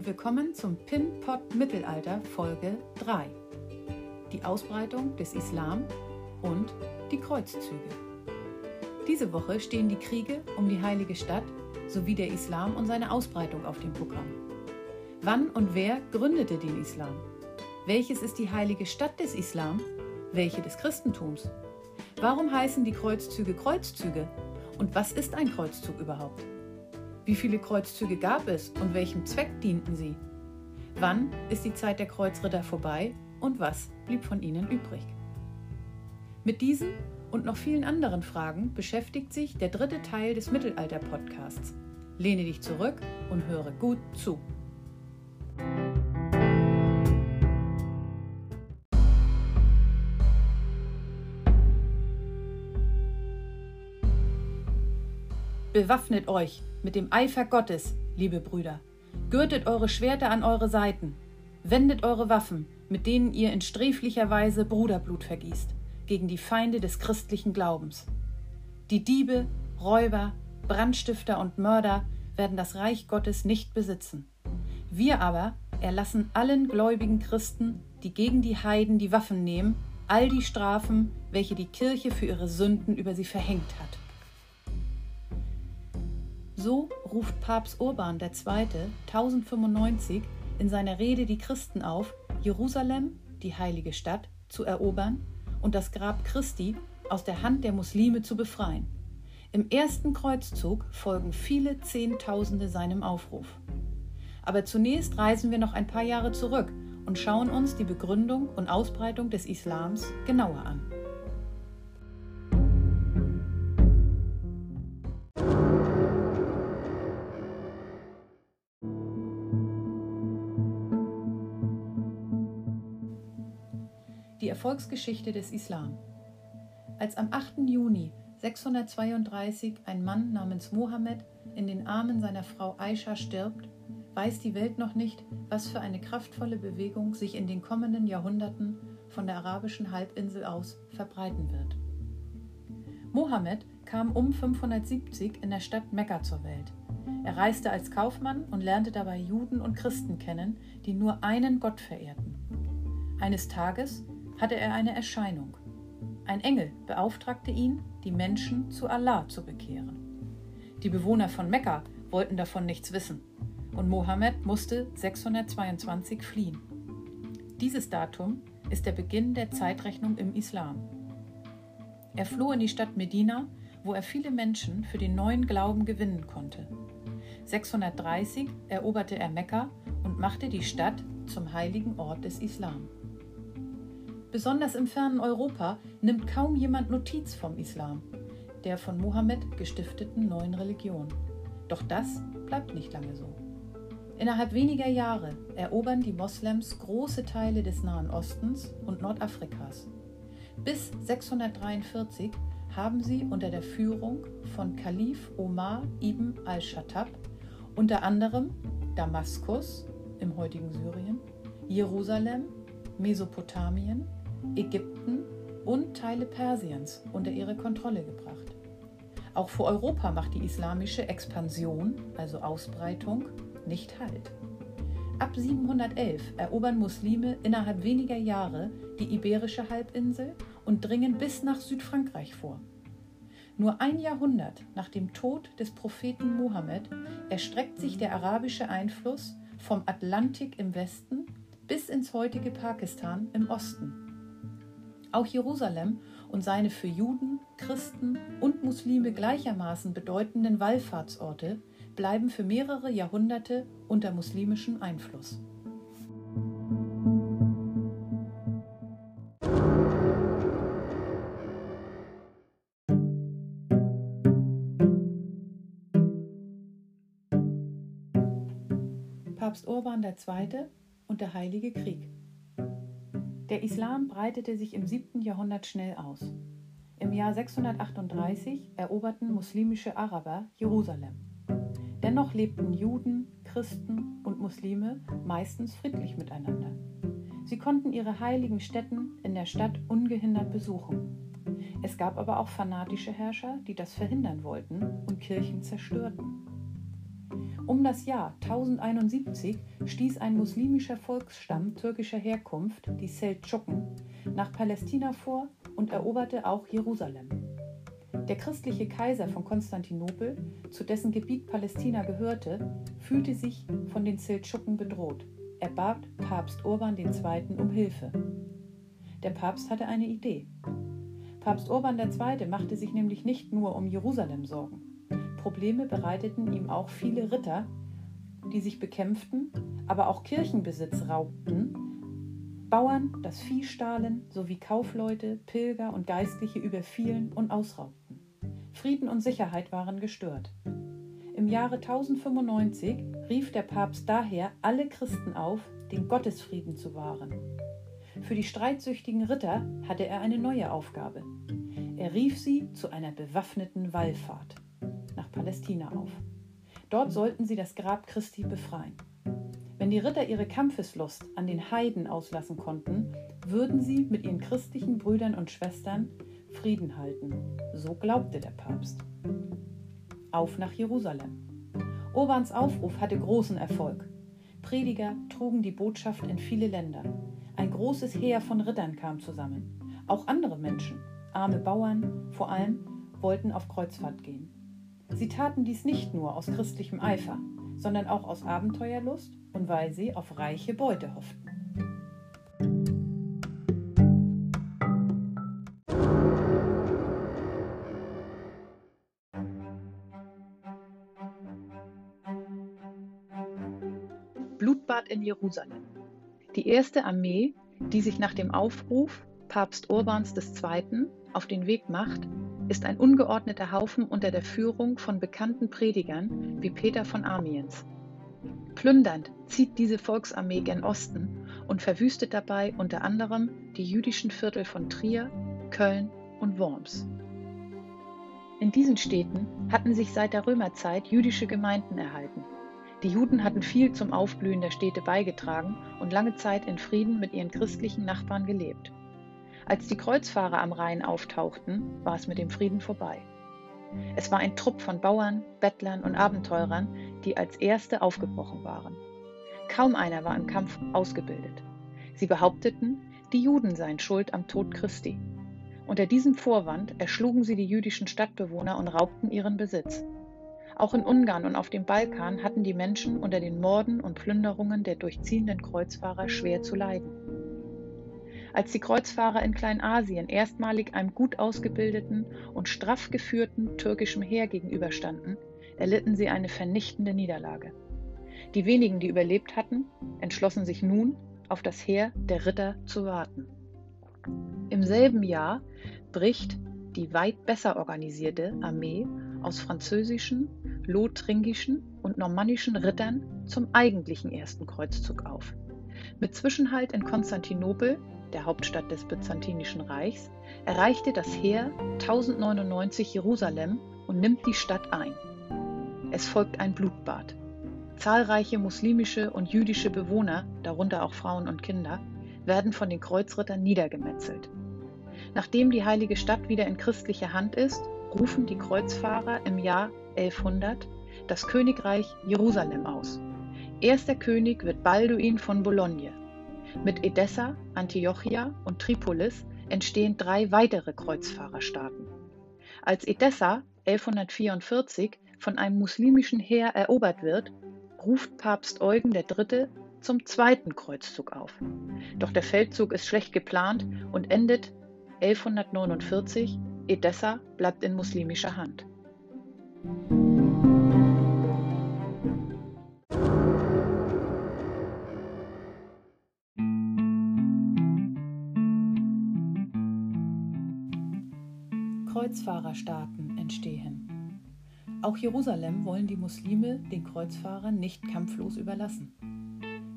und willkommen zum Pin-Pod Mittelalter Folge 3. Die Ausbreitung des Islam und die Kreuzzüge. Diese Woche stehen die Kriege um die heilige Stadt sowie der Islam und seine Ausbreitung auf dem Programm. Wann und wer gründete den Islam? Welches ist die heilige Stadt des Islam? Welche des Christentums? Warum heißen die Kreuzzüge Kreuzzüge? Und was ist ein Kreuzzug überhaupt? Wie viele Kreuzzüge gab es und welchem Zweck dienten sie? Wann ist die Zeit der Kreuzritter vorbei und was blieb von ihnen übrig? Mit diesen und noch vielen anderen Fragen beschäftigt sich der dritte Teil des Mittelalter-Podcasts. Lehne dich zurück und höre gut zu. Bewaffnet euch mit dem Eifer Gottes, liebe Brüder. Gürtet eure Schwerter an eure Seiten. Wendet eure Waffen, mit denen ihr in sträflicher Weise Bruderblut vergießt, gegen die Feinde des christlichen Glaubens. Die Diebe, Räuber, Brandstifter und Mörder werden das Reich Gottes nicht besitzen. Wir aber erlassen allen gläubigen Christen, die gegen die Heiden die Waffen nehmen, all die Strafen, welche die Kirche für ihre Sünden über sie verhängt hat. So ruft Papst Urban II. 1095 in seiner Rede die Christen auf, Jerusalem, die heilige Stadt, zu erobern und das Grab Christi aus der Hand der Muslime zu befreien. Im ersten Kreuzzug folgen viele Zehntausende seinem Aufruf. Aber zunächst reisen wir noch ein paar Jahre zurück und schauen uns die Begründung und Ausbreitung des Islams genauer an. Erfolgsgeschichte des Islam. Als am 8. Juni 632 ein Mann namens Mohammed in den Armen seiner Frau Aisha stirbt, weiß die Welt noch nicht, was für eine kraftvolle Bewegung sich in den kommenden Jahrhunderten von der arabischen Halbinsel aus verbreiten wird. Mohammed kam um 570 in der Stadt Mekka zur Welt. Er reiste als Kaufmann und lernte dabei Juden und Christen kennen, die nur einen Gott verehrten. Eines Tages hatte er eine Erscheinung. Ein Engel beauftragte ihn, die Menschen zu Allah zu bekehren. Die Bewohner von Mekka wollten davon nichts wissen und Mohammed musste 622 fliehen. Dieses Datum ist der Beginn der Zeitrechnung im Islam. Er floh in die Stadt Medina, wo er viele Menschen für den neuen Glauben gewinnen konnte. 630 eroberte er Mekka und machte die Stadt zum heiligen Ort des Islam. Besonders im fernen Europa nimmt kaum jemand Notiz vom Islam, der von Mohammed gestifteten neuen Religion. Doch das bleibt nicht lange so. Innerhalb weniger Jahre erobern die Moslems große Teile des Nahen Ostens und Nordafrikas. Bis 643 haben sie unter der Führung von Kalif Omar ibn al-Shattab unter anderem Damaskus im heutigen Syrien, Jerusalem, Mesopotamien, Ägypten und Teile Persiens unter ihre Kontrolle gebracht. Auch für Europa macht die islamische Expansion, also Ausbreitung, nicht Halt. Ab 711 erobern Muslime innerhalb weniger Jahre die iberische Halbinsel und dringen bis nach Südfrankreich vor. Nur ein Jahrhundert nach dem Tod des Propheten Mohammed erstreckt sich der arabische Einfluss vom Atlantik im Westen bis ins heutige Pakistan im Osten. Auch Jerusalem und seine für Juden, Christen und Muslime gleichermaßen bedeutenden Wallfahrtsorte bleiben für mehrere Jahrhunderte unter muslimischem Einfluss. Papst Urban II. und der Heilige Krieg. Der Islam breitete sich im 7. Jahrhundert schnell aus. Im Jahr 638 eroberten muslimische Araber Jerusalem. Dennoch lebten Juden, Christen und Muslime meistens friedlich miteinander. Sie konnten ihre heiligen Stätten in der Stadt ungehindert besuchen. Es gab aber auch fanatische Herrscher, die das verhindern wollten und Kirchen zerstörten. Um das Jahr 1071 stieß ein muslimischer Volksstamm türkischer Herkunft, die Seldschuken, nach Palästina vor und eroberte auch Jerusalem. Der christliche Kaiser von Konstantinopel, zu dessen Gebiet Palästina gehörte, fühlte sich von den Seldschuken bedroht. Er bat Papst Urban II. um Hilfe. Der Papst hatte eine Idee. Papst Urban II. machte sich nämlich nicht nur um Jerusalem Sorgen. Probleme bereiteten ihm auch viele Ritter, die sich bekämpften, aber auch Kirchenbesitz raubten, Bauern das Vieh stahlen sowie Kaufleute, Pilger und Geistliche überfielen und ausraubten. Frieden und Sicherheit waren gestört. Im Jahre 1095 rief der Papst daher alle Christen auf, den Gottesfrieden zu wahren. Für die streitsüchtigen Ritter hatte er eine neue Aufgabe. Er rief sie zu einer bewaffneten Wallfahrt nach Palästina auf. Dort sollten sie das Grab Christi befreien. Wenn die Ritter ihre Kampfeslust an den Heiden auslassen konnten, würden sie mit ihren christlichen Brüdern und Schwestern Frieden halten. So glaubte der Papst. Auf nach Jerusalem. Urbans Aufruf hatte großen Erfolg. Prediger trugen die Botschaft in viele Länder. Ein großes Heer von Rittern kam zusammen. Auch andere Menschen, arme Bauern vor allem, wollten auf Kreuzfahrt gehen. Sie taten dies nicht nur aus christlichem Eifer, sondern auch aus Abenteuerlust und weil sie auf reiche Beute hofften. Blutbad in Jerusalem. Die erste Armee, die sich nach dem Aufruf Papst Urbans II. auf den Weg macht, ist ein ungeordneter Haufen unter der Führung von bekannten Predigern wie Peter von Amiens. Plündernd zieht diese Volksarmee gen Osten und verwüstet dabei unter anderem die jüdischen Viertel von Trier, Köln und Worms. In diesen Städten hatten sich seit der Römerzeit jüdische Gemeinden erhalten. Die Juden hatten viel zum Aufblühen der Städte beigetragen und lange Zeit in Frieden mit ihren christlichen Nachbarn gelebt. Als die Kreuzfahrer am Rhein auftauchten, war es mit dem Frieden vorbei. Es war ein Trupp von Bauern, Bettlern und Abenteurern, die als erste aufgebrochen waren. Kaum einer war im Kampf ausgebildet. Sie behaupteten, die Juden seien schuld am Tod Christi. Unter diesem Vorwand erschlugen sie die jüdischen Stadtbewohner und raubten ihren Besitz. Auch in Ungarn und auf dem Balkan hatten die Menschen unter den Morden und Plünderungen der durchziehenden Kreuzfahrer schwer zu leiden. Als die Kreuzfahrer in Kleinasien erstmalig einem gut ausgebildeten und straff geführten türkischen Heer gegenüberstanden, erlitten sie eine vernichtende Niederlage. Die wenigen, die überlebt hatten, entschlossen sich nun, auf das Heer der Ritter zu warten. Im selben Jahr bricht die weit besser organisierte Armee aus französischen, lothringischen und normannischen Rittern zum eigentlichen ersten Kreuzzug auf. Mit Zwischenhalt in Konstantinopel der Hauptstadt des Byzantinischen Reichs, erreichte das Heer 1099 Jerusalem und nimmt die Stadt ein. Es folgt ein Blutbad. Zahlreiche muslimische und jüdische Bewohner, darunter auch Frauen und Kinder, werden von den Kreuzrittern niedergemetzelt. Nachdem die heilige Stadt wieder in christlicher Hand ist, rufen die Kreuzfahrer im Jahr 1100 das Königreich Jerusalem aus. Erster König wird Balduin von Bologne. Mit Edessa, Antiochia und Tripolis entstehen drei weitere Kreuzfahrerstaaten. Als Edessa 1144 von einem muslimischen Heer erobert wird, ruft Papst Eugen III. zum zweiten Kreuzzug auf. Doch der Feldzug ist schlecht geplant und endet 1149. Edessa bleibt in muslimischer Hand. Kreuzfahrerstaaten entstehen. Auch Jerusalem wollen die Muslime den Kreuzfahrern nicht kampflos überlassen.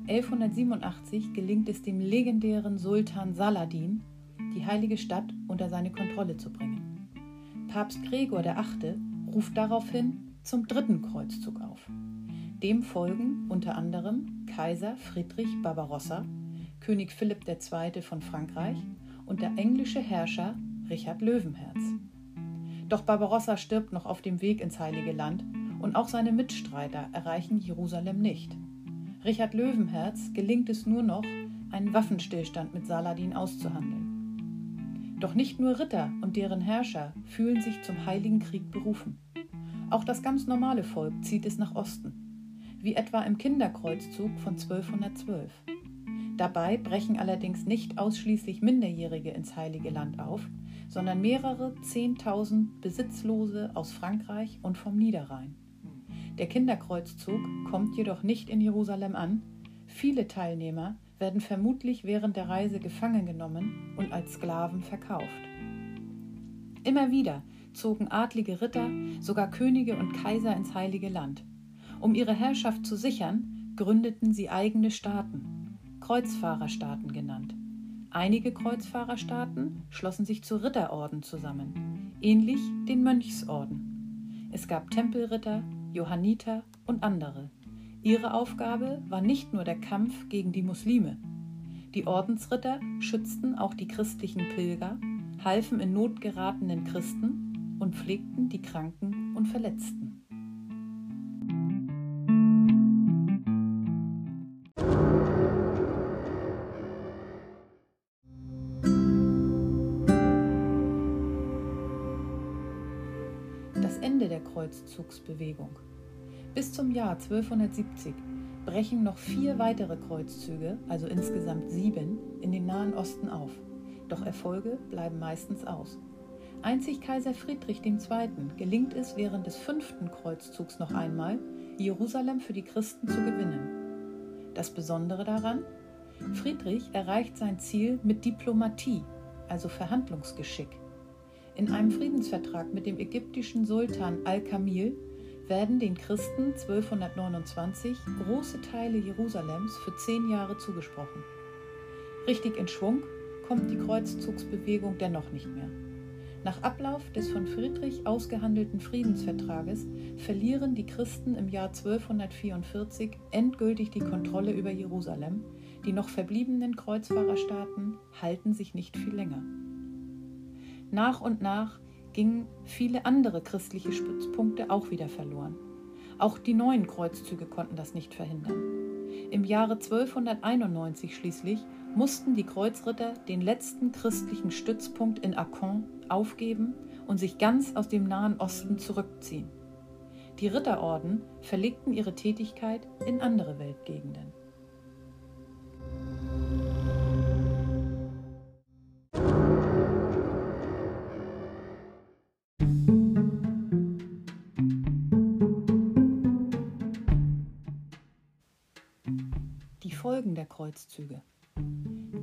1187 gelingt es dem legendären Sultan Saladin, die heilige Stadt unter seine Kontrolle zu bringen. Papst Gregor VIII. ruft daraufhin zum dritten Kreuzzug auf. Dem folgen unter anderem Kaiser Friedrich Barbarossa, König Philipp II. von Frankreich und der englische Herrscher Richard Löwenherz. Doch Barbarossa stirbt noch auf dem Weg ins Heilige Land und auch seine Mitstreiter erreichen Jerusalem nicht. Richard Löwenherz gelingt es nur noch, einen Waffenstillstand mit Saladin auszuhandeln. Doch nicht nur Ritter und deren Herrscher fühlen sich zum Heiligen Krieg berufen. Auch das ganz normale Volk zieht es nach Osten, wie etwa im Kinderkreuzzug von 1212. Dabei brechen allerdings nicht ausschließlich Minderjährige ins Heilige Land auf, sondern mehrere Zehntausend Besitzlose aus Frankreich und vom Niederrhein. Der Kinderkreuzzug kommt jedoch nicht in Jerusalem an. Viele Teilnehmer werden vermutlich während der Reise gefangen genommen und als Sklaven verkauft. Immer wieder zogen adlige Ritter, sogar Könige und Kaiser ins heilige Land. Um ihre Herrschaft zu sichern, gründeten sie eigene Staaten, Kreuzfahrerstaaten genannt. Einige Kreuzfahrerstaaten schlossen sich zu Ritterorden zusammen, ähnlich den Mönchsorden. Es gab Tempelritter, Johanniter und andere. Ihre Aufgabe war nicht nur der Kampf gegen die Muslime. Die Ordensritter schützten auch die christlichen Pilger, halfen in Not geratenen Christen und pflegten die Kranken und Verletzten. Kreuzzugsbewegung. Bis zum Jahr 1270 brechen noch vier weitere Kreuzzüge, also insgesamt sieben, in den Nahen Osten auf. Doch Erfolge bleiben meistens aus. Einzig Kaiser Friedrich II. gelingt es während des fünften Kreuzzugs noch einmal, Jerusalem für die Christen zu gewinnen. Das Besondere daran? Friedrich erreicht sein Ziel mit Diplomatie, also Verhandlungsgeschick. In einem Friedensvertrag mit dem ägyptischen Sultan Al-Kamil werden den Christen 1229 große Teile Jerusalems für zehn Jahre zugesprochen. Richtig in Schwung kommt die Kreuzzugsbewegung dennoch nicht mehr. Nach Ablauf des von Friedrich ausgehandelten Friedensvertrages verlieren die Christen im Jahr 1244 endgültig die Kontrolle über Jerusalem. Die noch verbliebenen Kreuzfahrerstaaten halten sich nicht viel länger. Nach und nach gingen viele andere christliche Stützpunkte auch wieder verloren. Auch die neuen Kreuzzüge konnten das nicht verhindern. Im Jahre 1291 schließlich mussten die Kreuzritter den letzten christlichen Stützpunkt in Akkon aufgeben und sich ganz aus dem Nahen Osten zurückziehen. Die Ritterorden verlegten ihre Tätigkeit in andere Weltgegenden. Kreuzzüge.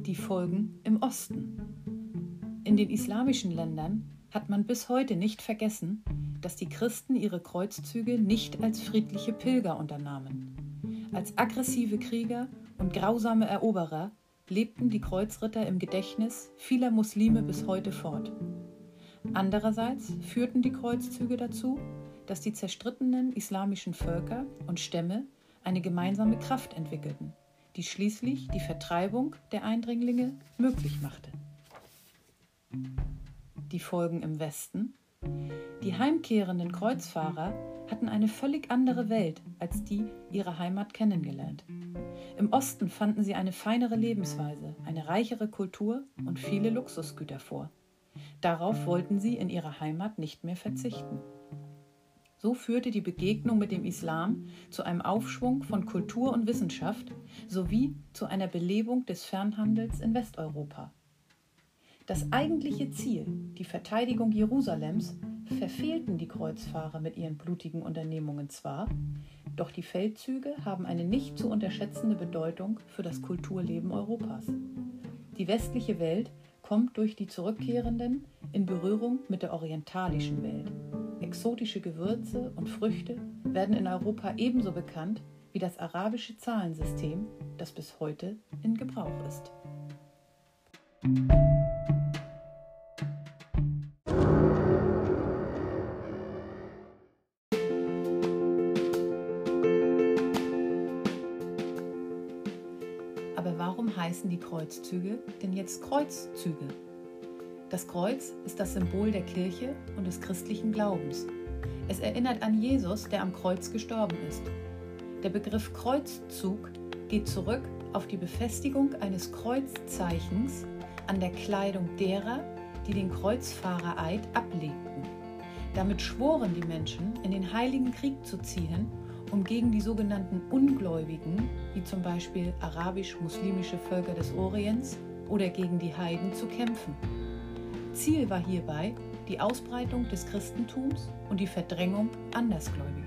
Die Folgen im Osten. In den islamischen Ländern hat man bis heute nicht vergessen, dass die Christen ihre Kreuzzüge nicht als friedliche Pilger unternahmen. Als aggressive Krieger und grausame Eroberer lebten die Kreuzritter im Gedächtnis vieler Muslime bis heute fort. Andererseits führten die Kreuzzüge dazu, dass die zerstrittenen islamischen Völker und Stämme eine gemeinsame Kraft entwickelten die schließlich die Vertreibung der Eindringlinge möglich machte. Die Folgen im Westen. Die heimkehrenden Kreuzfahrer hatten eine völlig andere Welt als die ihrer Heimat kennengelernt. Im Osten fanden sie eine feinere Lebensweise, eine reichere Kultur und viele Luxusgüter vor. Darauf wollten sie in ihrer Heimat nicht mehr verzichten. So führte die Begegnung mit dem Islam zu einem Aufschwung von Kultur und Wissenschaft sowie zu einer Belebung des Fernhandels in Westeuropa. Das eigentliche Ziel, die Verteidigung Jerusalems, verfehlten die Kreuzfahrer mit ihren blutigen Unternehmungen zwar, doch die Feldzüge haben eine nicht zu unterschätzende Bedeutung für das Kulturleben Europas. Die westliche Welt kommt durch die Zurückkehrenden in Berührung mit der orientalischen Welt. Exotische Gewürze und Früchte werden in Europa ebenso bekannt wie das arabische Zahlensystem, das bis heute in Gebrauch ist. Aber warum heißen die Kreuzzüge denn jetzt Kreuzzüge? Das Kreuz ist das Symbol der Kirche und des christlichen Glaubens. Es erinnert an Jesus, der am Kreuz gestorben ist. Der Begriff Kreuzzug geht zurück auf die Befestigung eines Kreuzzeichens an der Kleidung derer, die den Kreuzfahrereid ablegten. Damit schworen die Menschen, in den heiligen Krieg zu ziehen, um gegen die sogenannten Ungläubigen, wie zum Beispiel arabisch-muslimische Völker des Orients, oder gegen die Heiden zu kämpfen. Ziel war hierbei die Ausbreitung des Christentums und die Verdrängung Andersgläubiger.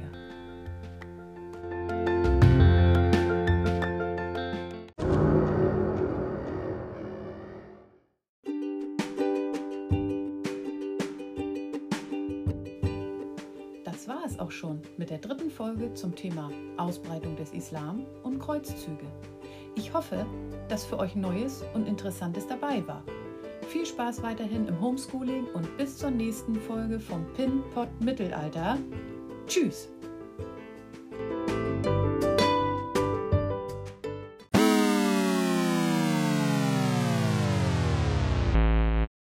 Das war es auch schon mit der dritten Folge zum Thema Ausbreitung des Islam und Kreuzzüge. Ich hoffe, dass für euch Neues und Interessantes dabei war. Viel Spaß weiterhin im Homeschooling und bis zur nächsten Folge vom Pin Pot Mittelalter. Tschüss!